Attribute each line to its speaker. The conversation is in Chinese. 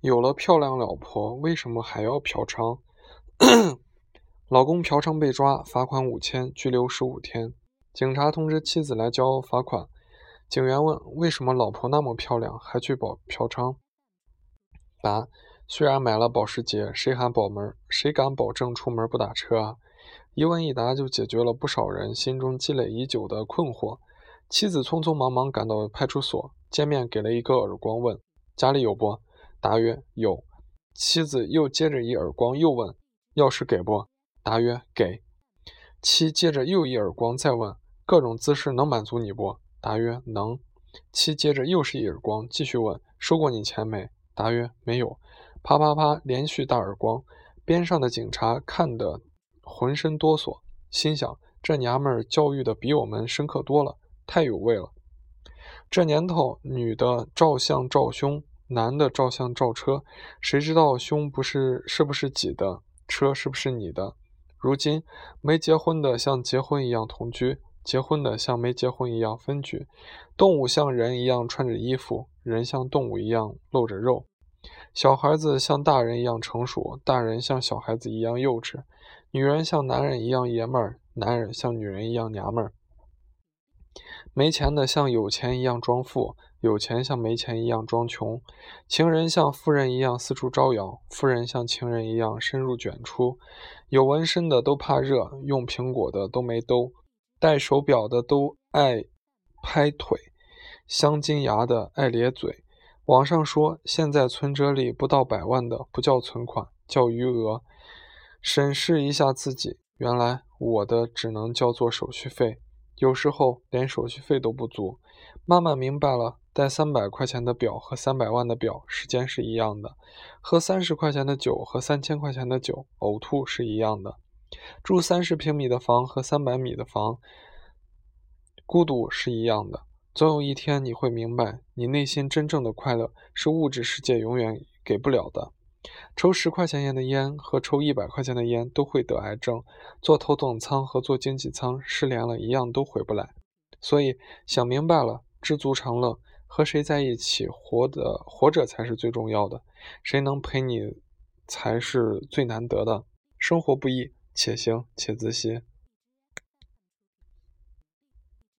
Speaker 1: 有了漂亮老婆，为什么还要嫖娼？老公嫖娼被抓，罚款五千，拘留十五天。警察通知妻子来交罚款。警员问：为什么老婆那么漂亮，还去保嫖娼？答：虽然买了保时捷，谁喊保门？谁敢保证出门不打车啊？一问一答就解决了不少人心中积累已久的困惑。妻子匆匆忙忙赶到派出所，见面给了一个耳光，问：家里有不？答曰：有。妻子又接着一耳光，又问：钥匙给不？答曰：给。妻接着又一耳光，再问：各种姿势能满足你不？答曰：能。妻接着又是一耳光，继续问：收过你钱没？答曰：没有。啪啪啪，连续大耳光。边上的警察看得浑身哆嗦，心想：这娘们儿教育的比我们深刻多了，太有味了。这年头，女的照相照胸，男的照相照车，谁知道胸不是是不是挤的，车是不是你的？如今，没结婚的像结婚一样同居，结婚的像没结婚一样分居。动物像人一样穿着衣服，人像动物一样露着肉。小孩子像大人一样成熟，大人像小孩子一样幼稚。女人像男人一样爷们儿，男人像女人一样娘们儿。没钱的像有钱一样装富，有钱像没钱一样装穷。情人像富人一样四处招摇，富人像情人一样深入卷出。有纹身的都怕热，用苹果的都没兜，戴手表的都爱拍腿，镶金牙的爱咧嘴。网上说，现在存折里不到百万的不叫存款，叫余额。审视一下自己，原来我的只能叫做手续费。有时候连手续费都不足，慢慢明白了，戴三百块钱的表和三百万的表时间是一样的，喝三十块钱的酒和三千块钱的酒呕吐是一样的，住三十平米的房和三百米的房孤独是一样的。总有一天你会明白，你内心真正的快乐是物质世界永远给不了的。抽十块钱烟的烟和抽一百块钱的烟都会得癌症，坐头等舱和坐经济舱失联了一样都回不来。所以想明白了，知足常乐，和谁在一起活的活着才是最重要的，谁能陪你才是最难得的。生活不易，且行且自惜。